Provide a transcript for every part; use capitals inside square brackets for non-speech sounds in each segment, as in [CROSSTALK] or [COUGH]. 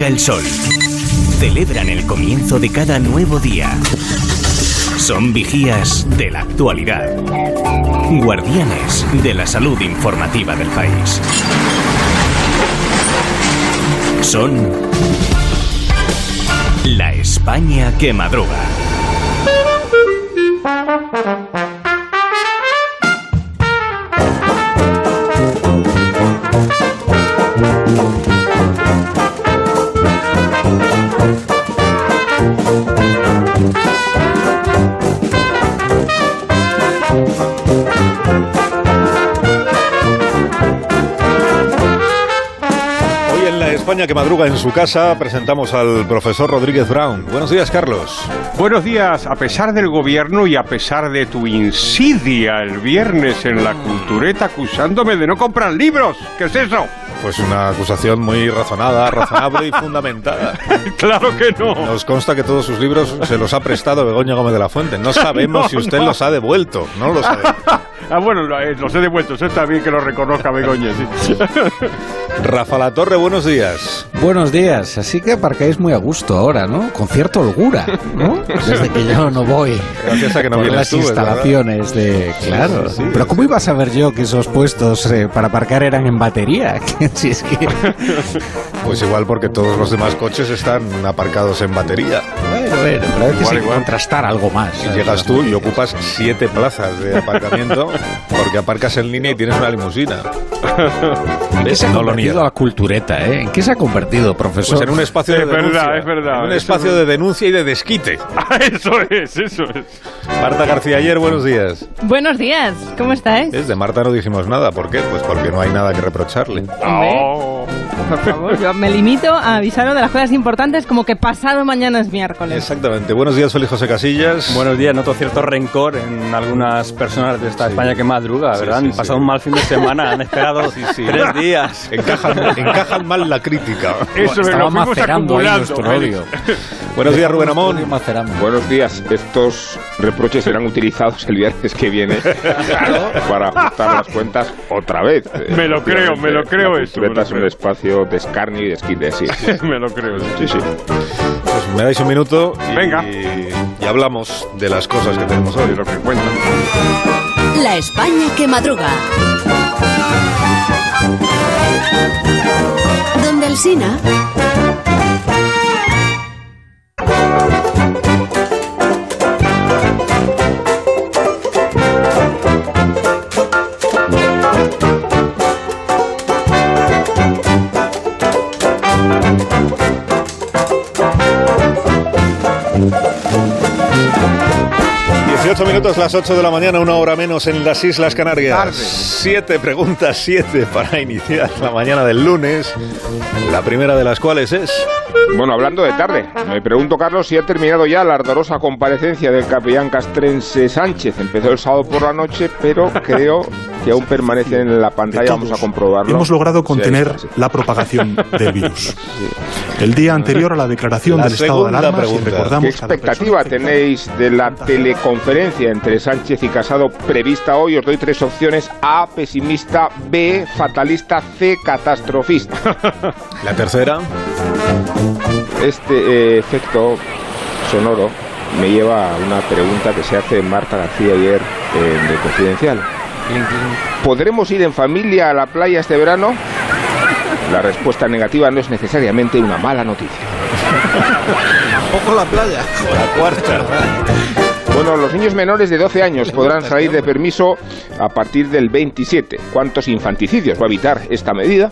el sol. Celebran el comienzo de cada nuevo día. Son vigías de la actualidad. Guardianes de la salud informativa del país. Son la España que madruga. España que madruga en su casa presentamos al profesor Rodríguez Brown. Buenos días, Carlos. Buenos días, a pesar del gobierno y a pesar de tu insidia el viernes en la cultureta acusándome de no comprar libros. ¿Qué es eso? Pues una acusación muy razonada, razonable y fundamentada. [LAUGHS] claro que no. Nos consta que todos sus libros se los ha prestado Begoña Gómez de la Fuente. No sabemos [LAUGHS] No, si usted no. los ha devuelto. No lo sabemos. Ah, bueno, eh, los he devuelto. Eso está bien que lo reconozca Begoña, sí. [LAUGHS] Rafa La Torre, buenos días. Buenos días, así que aparcáis muy a gusto ahora, ¿no? Con cierta holgura, ¿no? [LAUGHS] Desde que yo no voy Gracias a que no por las tú, es verdad. instalaciones de... Claro, sí, pero. ¿cómo iba a saber yo que esos puestos eh, para aparcar eran en batería? [LAUGHS] Si es que... Pues igual porque todos los demás coches están aparcados en batería. Bueno, bueno, pero hay que igual. contrastar algo más. Llegas tú y ocupas siete plazas de aparcamiento porque aparcas en línea y tienes una limusina. ¿En qué se ha No lo convertido la cultureta, eh? ¿En qué se ha convertido, profesor? Pues en un espacio Es de denuncia. verdad, es verdad. En un Eso espacio es de denuncia y de desquite. [LAUGHS] Ah, eso es, eso es. Marta García ayer, buenos días. Buenos días, ¿cómo estáis? Es de Marta no dijimos nada. ¿Por qué? Pues porque no hay nada que reprocharle. Oh. Por favor, yo me limito a avisaros de las cosas importantes como que pasado mañana es miércoles. Exactamente. Buenos días, Félix José Casillas. Buenos días, noto cierto rencor en algunas personas de esta España que madruga, ¿verdad? sí, han sí. pasado un mal fin de semana, han esperado Sí, sí. tres [LAUGHS] días. Encajan, encajan mal la crítica. Eso Estaba lo macerando ahí nuestro odio. Buenos días, Rubén Amón. Buenos días. Estos reproches serán utilizados el viernes que viene [LAUGHS] para ajustar las cuentas otra vez. Me lo creo, me lo creo La eso, cultureta me lo es un creo. Espacio de escarnio y de esquite, sí. [LAUGHS] Me lo creo. Sí, sí. Pues me dais un minuto y, Venga. y hablamos de las cosas que tenemos hoy. Lo que cuentan. La España que madruga. Donde el Sina. thank you 18 minutos, las 8 de la mañana, una hora menos en las Islas Canarias. Siete preguntas, siete para iniciar la mañana del lunes. La primera de las cuales es... Bueno, hablando de tarde, me pregunto, Carlos, si ha terminado ya la ardorosa comparecencia del capellán castrense Sánchez. Empezó el sábado por la noche, pero [LAUGHS] creo que aún permanece en la pantalla. Vamos a comprobarlo. Hemos logrado Sí, contener está, sí. la propagación del virus. [LAUGHS] El día anterior a la declaración La del estado de alarma, si pregunta. recordamos ¿Qué expectativa tenéis de la teleconferencia entre Sánchez y Casado prevista hoy? Os doy tres opciones. A, pesimista. B, fatalista. C, catastrofista. [LAUGHS] La tercera... Este eh, efecto sonoro me lleva a una pregunta que se hace Marta García ayer en el Confidencial. ¿Podremos ir en familia a la playa este verano? La respuesta negativa no es necesariamente una mala noticia. Poco la playa. La cuarta. Bueno, los niños menores de 12 años podrán salir de permiso a partir del 27. ¿Cuántos infanticidios va a evitar esta medida?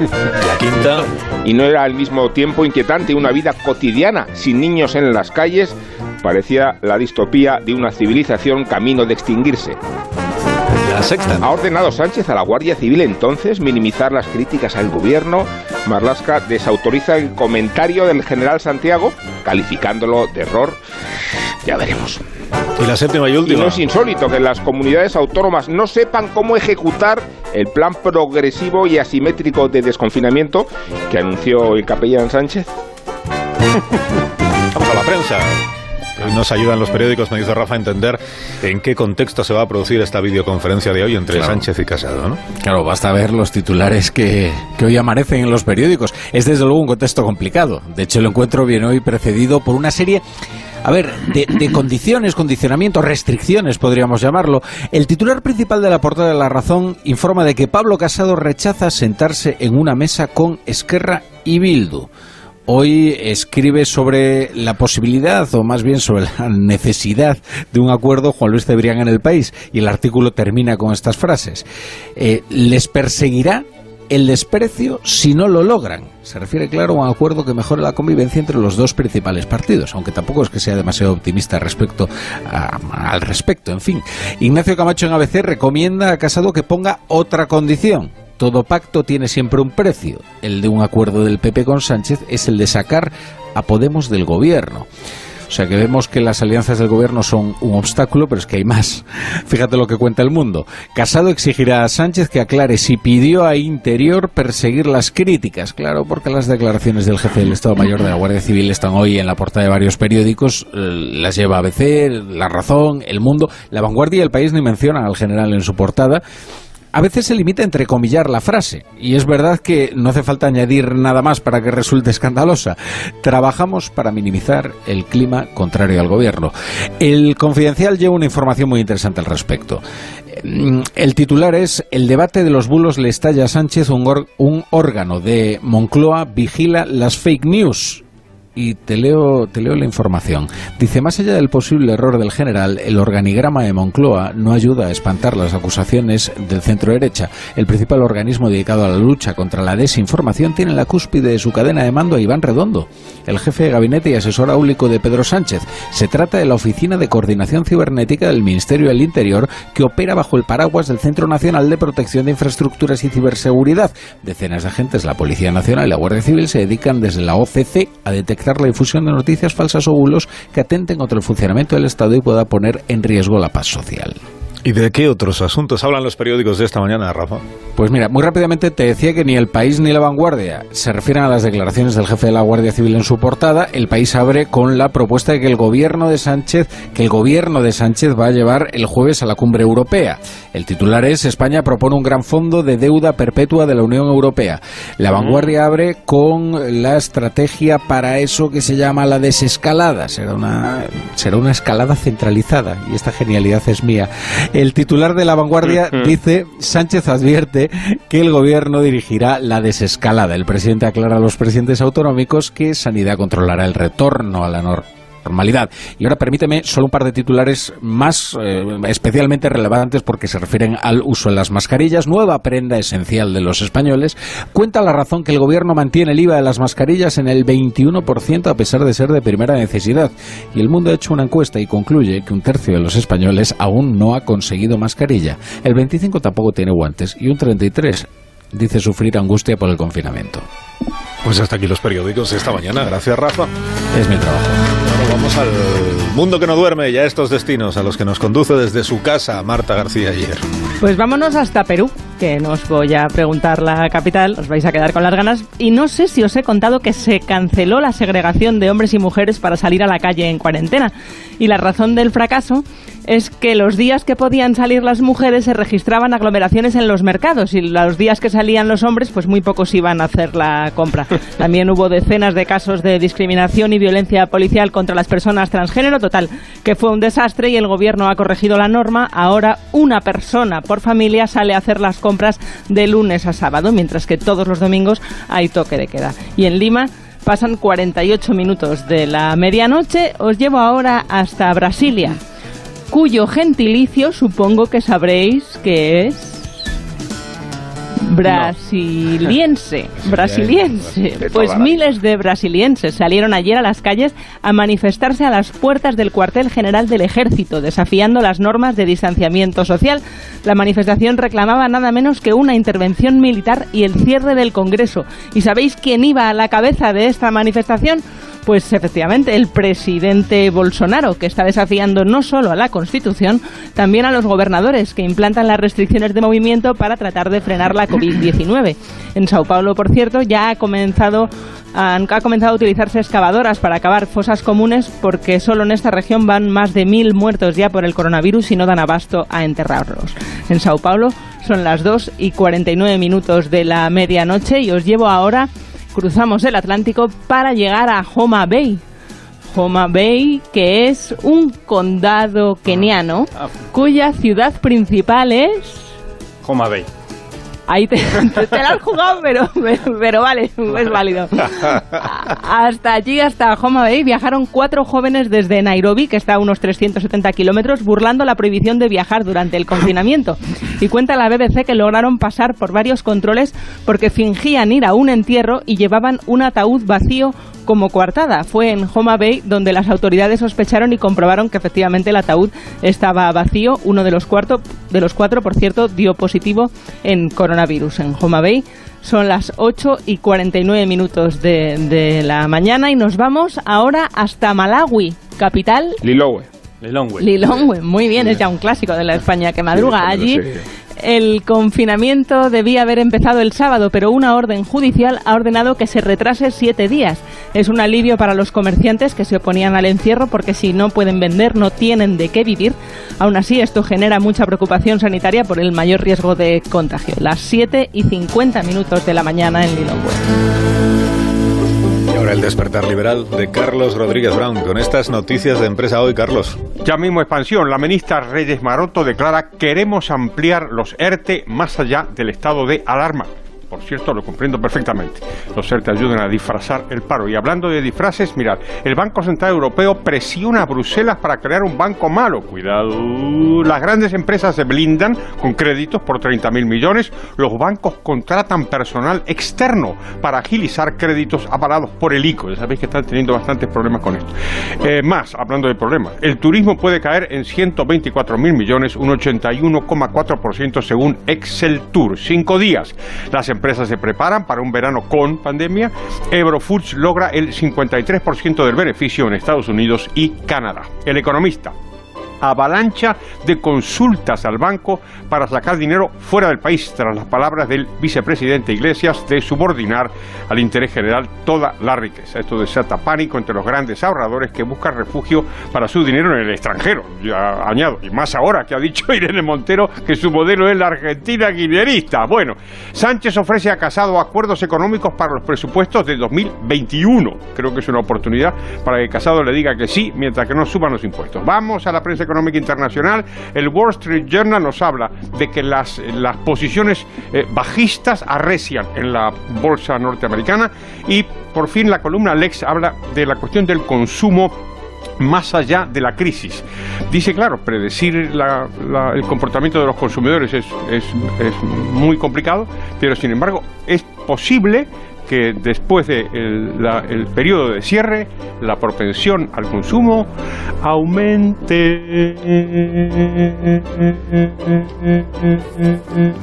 La quinta... Y no era al mismo tiempo inquietante una vida cotidiana sin niños en las calles. Parecía la distopía de una civilización camino de extinguirse. La sexta. Ha ordenado Sánchez a la Guardia Civil entonces minimizar las críticas al gobierno. Marlasca desautoriza el comentario del general Santiago, calificándolo de error. Ya veremos. Y la séptima y Y última. no es insólito que las comunidades autónomas no sepan cómo ejecutar el plan progresivo y asimétrico de desconfinamiento que anunció el capellán Sánchez. [LAUGHS] Vamos a la prensa. Hoy nos ayudan los periódicos, me dice Rafa, a entender en qué contexto se va a producir esta videoconferencia de hoy entre Claro. Sánchez y Casado, ¿no? Claro, basta ver los titulares que, que hoy amanecen en los periódicos. Es desde luego un contexto complicado. De hecho, el encuentro viene hoy precedido por una serie, a ver, de, de condiciones, condicionamientos, restricciones, podríamos llamarlo. El titular principal de la portada de La Razón informa de que Pablo Casado rechaza sentarse en una mesa con Esquerra y Bildu. Hoy escribe sobre la posibilidad, o más bien sobre la necesidad de un acuerdo Juan Luis Cebrián en el país. Y el artículo termina con estas frases. Eh, les perseguirá el desprecio si no lo logran. Se refiere, claro, a un acuerdo que mejore la convivencia entre los dos principales partidos, aunque tampoco es que sea demasiado optimista respecto a- al respecto. En fin, Ignacio Camacho en ABC recomienda a Casado que ponga otra condición. Todo pacto tiene siempre un precio. El de un acuerdo del PP con Sánchez es el de sacar a Podemos del gobierno. O sea que vemos que las alianzas del gobierno son un obstáculo, pero es que hay más. [LAUGHS] Fíjate lo que cuenta el mundo. Casado exigirá a Sánchez que aclare si pidió a Interior perseguir las críticas. Claro, porque las declaraciones del jefe del Estado Mayor de la Guardia Civil están hoy en la portada de varios periódicos. eh, Las lleva ABC, La Razón, El Mundo. La Vanguardia y El País ni mencionan al general en su portada. A veces se limita a entrecomillar la frase, y es verdad que no hace falta añadir nada más para que resulte escandalosa. Trabajamos para minimizar el clima contrario al gobierno. El Confidencial lleva una información muy interesante al respecto. Mm, El titular es El debate de los bulos le estalla a Sánchez, un, un órgano de Moncloa vigila las fake news. Y te leo, te leo la información. Dice, más allá del posible error del general, el organigrama de Moncloa no ayuda a espantar las acusaciones del centro derecha. El principal organismo dedicado a la lucha contra la desinformación tiene en la cúspide de su cadena de mando a Iván Redondo, el jefe de gabinete y asesor áulico de Pedro Sánchez. Se trata de la Oficina de Coordinación Cibernética del Ministerio del Interior que opera bajo el paraguas del Centro Nacional de Protección de Infraestructuras y Ciberseguridad. Decenas de agentes, la Policía Nacional y la Guardia Civil se dedican desde la OCC a detectar la difusión de noticias falsas o bulos que atenten contra el funcionamiento del Estado y pueda poner en riesgo la paz social. ¿Y de qué otros asuntos hablan los periódicos de esta mañana, Rafa? Pues mira, muy rápidamente te decía que ni el país ni la vanguardia se refieren a las declaraciones del jefe de la Guardia Civil en su portada. El país abre con la propuesta de que el gobierno de Sánchez, que el gobierno de Sánchez va a llevar el jueves a la cumbre europea. El titular es España propone un gran fondo de deuda perpetua de la Unión Europea. La vanguardia abre con la estrategia para eso que se llama la desescalada. Será una, será una escalada centralizada y esta genialidad es mía. El titular de la vanguardia dice Sánchez advierte que el gobierno dirigirá la desescalada. El presidente aclara a los presidentes autonómicos que Sanidad controlará el retorno a la normalidad Y ahora permíteme solo un par de titulares más eh, especialmente relevantes porque se refieren al uso de las mascarillas, nueva prenda esencial de los españoles. Cuenta la razón que el gobierno mantiene el IVA de las mascarillas en el 21% a pesar de ser de primera necesidad. Y el mundo ha hecho una encuesta y concluye que un tercio de los españoles aún no ha conseguido mascarilla. El 25 tampoco tiene guantes y un 33 dice sufrir angustia por el confinamiento. Pues hasta aquí los periódicos de esta mañana. Gracias, Rafa. Es mi trabajo. Ahora vamos al mundo que no duerme y a estos destinos a los que nos conduce desde su casa Marta García ayer. Pues vámonos hasta Perú, que no os voy a preguntar la capital, os vais a quedar con las ganas. Y no sé si os he contado que se canceló la segregación de hombres y mujeres para salir a la calle en cuarentena. Y la razón del fracaso es que los días que podían salir las mujeres se registraban aglomeraciones en los mercados y los días que salían los hombres, pues muy pocos iban a hacer la compra. [LAUGHS] También hubo decenas de casos de discriminación y violencia policial contra las personas transgénero, total, que fue un desastre y el gobierno ha corregido la norma. Ahora una persona por familia sale a hacer las compras de lunes a sábado, mientras que todos los domingos hay toque de queda. Y en Lima pasan 48 minutos de la medianoche. Os llevo ahora hasta Brasilia cuyo gentilicio supongo que sabréis que es brasiliense, [LAUGHS] brasiliense. Pues miles de brasilienses salieron ayer a las calles a manifestarse a las puertas del cuartel general del ejército, desafiando las normas de distanciamiento social. La manifestación reclamaba nada menos que una intervención militar y el cierre del Congreso. ¿Y sabéis quién iba a la cabeza de esta manifestación? Pues efectivamente, el presidente Bolsonaro, que está desafiando no solo a la Constitución, también a los gobernadores que implantan las restricciones de movimiento para tratar de frenar la COVID-19. En Sao Paulo, por cierto, ya ha comenzado han, ha comenzado a utilizarse excavadoras para cavar fosas comunes porque solo en esta región van más de mil muertos ya por el coronavirus y no dan abasto a enterrarlos. En Sao Paulo son las 2 y 49 minutos de la medianoche y os llevo ahora, cruzamos el Atlántico para llegar a Homa Bay, Homa Bay, que es un condado keniano cuya ciudad principal es... Homa Bay. Ahí te, [LAUGHS] la has jugado, pero, pero vale, es válido. Hasta allí, hasta Homa Bay, viajaron cuatro jóvenes desde Nairobi, que está a unos 370 kilómetros, burlando la prohibición de viajar durante el confinamiento. Y cuenta la BBC que lograron pasar por varios controles porque fingían ir a un entierro y llevaban un ataúd vacío como coartada. Fue en Homa Bay donde las autoridades sospecharon y comprobaron que efectivamente el ataúd estaba vacío. Uno de los, cuarto, de los cuatro, por cierto, dio positivo en coronavirus en Homa Bay. Son las 8 y 49 minutos de, de la mañana y nos vamos ahora hasta Malawi, capital. Lilongwe. Lilongwe. Lilongwe, muy bien, es ya un clásico de la España que madruga. Allí el confinamiento debía haber empezado el sábado, pero una orden judicial ha ordenado que se retrase siete días. Es un alivio para los comerciantes que se oponían al encierro porque si no pueden vender no tienen de qué vivir. Aún así, esto genera mucha preocupación sanitaria por el mayor riesgo de contagio. Las 7 y 50 minutos de la mañana en Lilongwe. Ahora el despertar liberal de Carlos Rodríguez Brown con estas noticias de empresa hoy, Carlos. Ya mismo expansión. La ministra Reyes Maroto declara queremos ampliar los ERTE más allá del estado de alarma. Por cierto, lo comprendo perfectamente. Los ERTE ayudan a disfrazar el paro. Y hablando de disfraces, mirad, el Banco Central Europeo presiona a Bruselas para crear un banco malo. Cuidado. Las grandes empresas se blindan con créditos por 30.000 millones. Los bancos contratan personal externo para agilizar créditos avalados por el ICO. Ya sabéis que están teniendo bastantes problemas con esto. Eh, más, hablando de problemas, el turismo puede caer en 124.000 millones, un 81,4% según Excel Tour. Cinco días. Las empresas se preparan para un verano con pandemia. Ebro Foods logra el 53% del beneficio en Estados Unidos y Canadá. El economista avalancha de consultas al banco para sacar dinero fuera del país, tras las palabras del vicepresidente Iglesias de subordinar al interés general toda la riqueza. Esto desata pánico entre los grandes ahorradores que buscan refugio para su dinero en el extranjero. Ya añado, y más ahora que ha dicho [LAUGHS] Irene Montero que su modelo es la Argentina guinerista. Bueno, Sánchez ofrece a Casado acuerdos económicos para los presupuestos de 2021. Creo que es una oportunidad para que Casado le diga que sí, mientras que no suban los impuestos. Vamos a la prensa económica internacional. El Wall Street Journal nos habla de que las, las posiciones eh, bajistas arrecian en la bolsa norteamericana y por fin la columna Lex habla de la cuestión del consumo más allá de la crisis. Dice, claro, predecir el comportamiento de los consumidores es, es- es muy complicado, pero sin embargo es posible que después del de la- el periodo de cierre, la propensión al consumo aumente.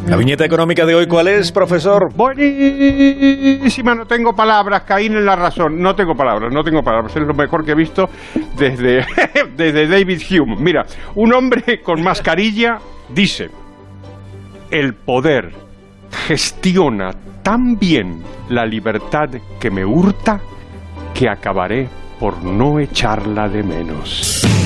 La viñeta económica de hoy, ¿cuál es, profesor? Buenísima, no tengo palabras, caí en la razón, no tengo palabras, no tengo palabras, es lo mejor que he visto desde, [LAUGHS] desde David Hume. Mira, un hombre con mascarilla dice, el poder gestiona tan bien la libertad que me hurta que acabaré por no echarla de menos.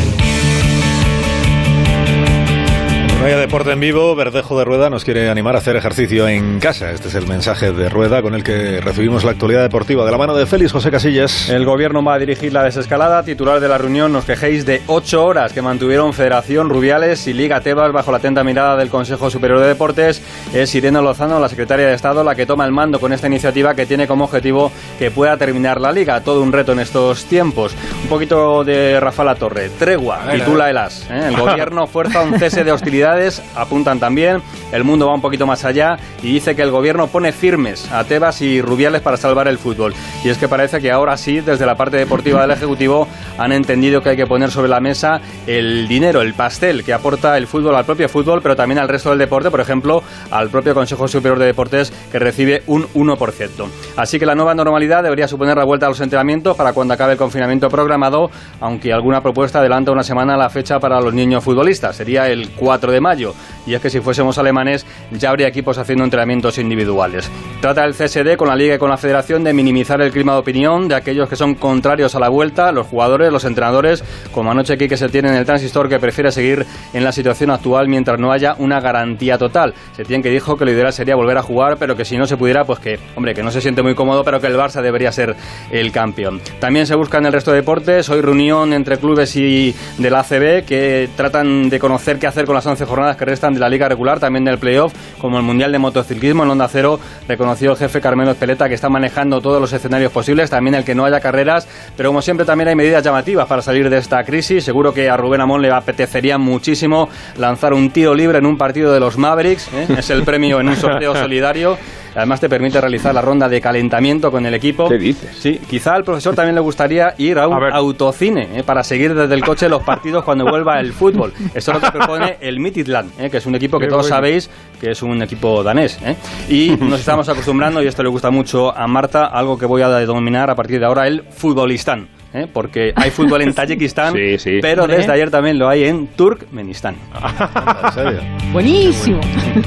No haya deporte en vivo, Verdejo de Rueda nos quiere animar a hacer ejercicio en casa. Este es el mensaje de Rueda con el que recibimos la actualidad deportiva de la mano de Félix José Casillas. El gobierno va a dirigir la desescalada. Titular de la reunión, nos quejéis de ocho horas que mantuvieron Federación, Rubiales y Liga Tebas bajo la atenta mirada del Consejo Superior de Deportes. Es Irene Lozano, la secretaria de Estado, la que toma el mando con esta iniciativa que tiene como objetivo que pueda terminar la Liga. Todo un reto en estos tiempos. Un poquito de Rafael La Torre. Tregua, titula el. AS. ¿eh? El gobierno fuerza un cese de hostilidades, apuntan también. El mundo va un poquito más allá y dice que el gobierno pone firmes a Tebas y Rubiales para salvar el fútbol. Y es que parece que ahora sí, desde la parte deportiva del Ejecutivo, han entendido que hay que poner sobre la mesa el dinero, el pastel que aporta el fútbol al propio fútbol, pero también al resto del deporte, por ejemplo, al propio Consejo Superior de Deportes, que recibe un 1%. Así que la nueva normalidad debería suponer la vuelta a los entrenamientos para cuando acabe el confinamiento programado, aunque alguna propuesta adelanta una semana la fecha para los niños futbolistas. Sería el 4 de de mayo. Y es que si fuésemos alemanes ya habría equipos haciendo entrenamientos individuales. Trata el CSD con la Liga y con la Federación de minimizar el clima de opinión de aquellos que son contrarios a la vuelta, los jugadores, los entrenadores, como anoche aquí que se tiene en el transistor que prefiere seguir en la situación actual mientras no haya una garantía total. Se tiene que dijo que lo ideal sería volver a jugar, pero que si no se pudiera, pues que, hombre, que no se siente muy cómodo, pero que el Barça debería ser el campeón. También se busca en el resto de deportes, hoy reunión entre clubes y de la ACB que tratan de conocer qué hacer con las 11 jornadas que restan de la liga regular, también del playoff, como el Mundial de Motociclismo en Onda Cero, reconoció el jefe Carmelo Peleta que está manejando todos los escenarios posibles, también el que no haya carreras, pero como siempre también hay medidas llamativas para salir de esta crisis. Seguro que a Rubén Amón le apetecería muchísimo lanzar un tiro libre en un partido de los Mavericks, ¿eh? es el premio en un sorteo [LAUGHS] solidario. Además te permite realizar la ronda de calentamiento con el equipo. ¿Qué dices? Sí, quizá al profesor también le gustaría ir a un A autocine ¿eh? para seguir desde el coche los partidos cuando vuelva el fútbol. Eso es lo que propone el Midtjylland, ¿eh? que es un equipo que Qué todos bueno. sabéis que es un equipo danés. ¿eh? Y nos estamos acostumbrando, y esto le gusta mucho a Marta, algo que voy a denominar a partir de ahora el futbolistán. ¿Eh? Porque hay fútbol en [LAUGHS] Tayikistán, Sí, sí. pero Hombre. desde ayer también lo hay en Turkmenistán. [LAUGHS] ¿En serio? Buenísimo.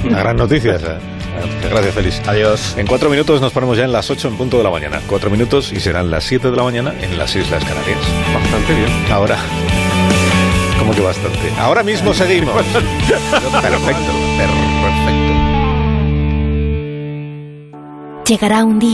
Una gran noticia esa. Gracias, Félix. Adiós. En cuatro minutos nos ponemos ya en las 8 en punto de la mañana. Cuatro minutos y serán las 7 de la mañana en las Islas Canarias. Bastante bien. Ahora. ¿Cómo que bastante? Ahora mismo seguimos. [LAUGHS] Perfecto, perfecto. Llegará un día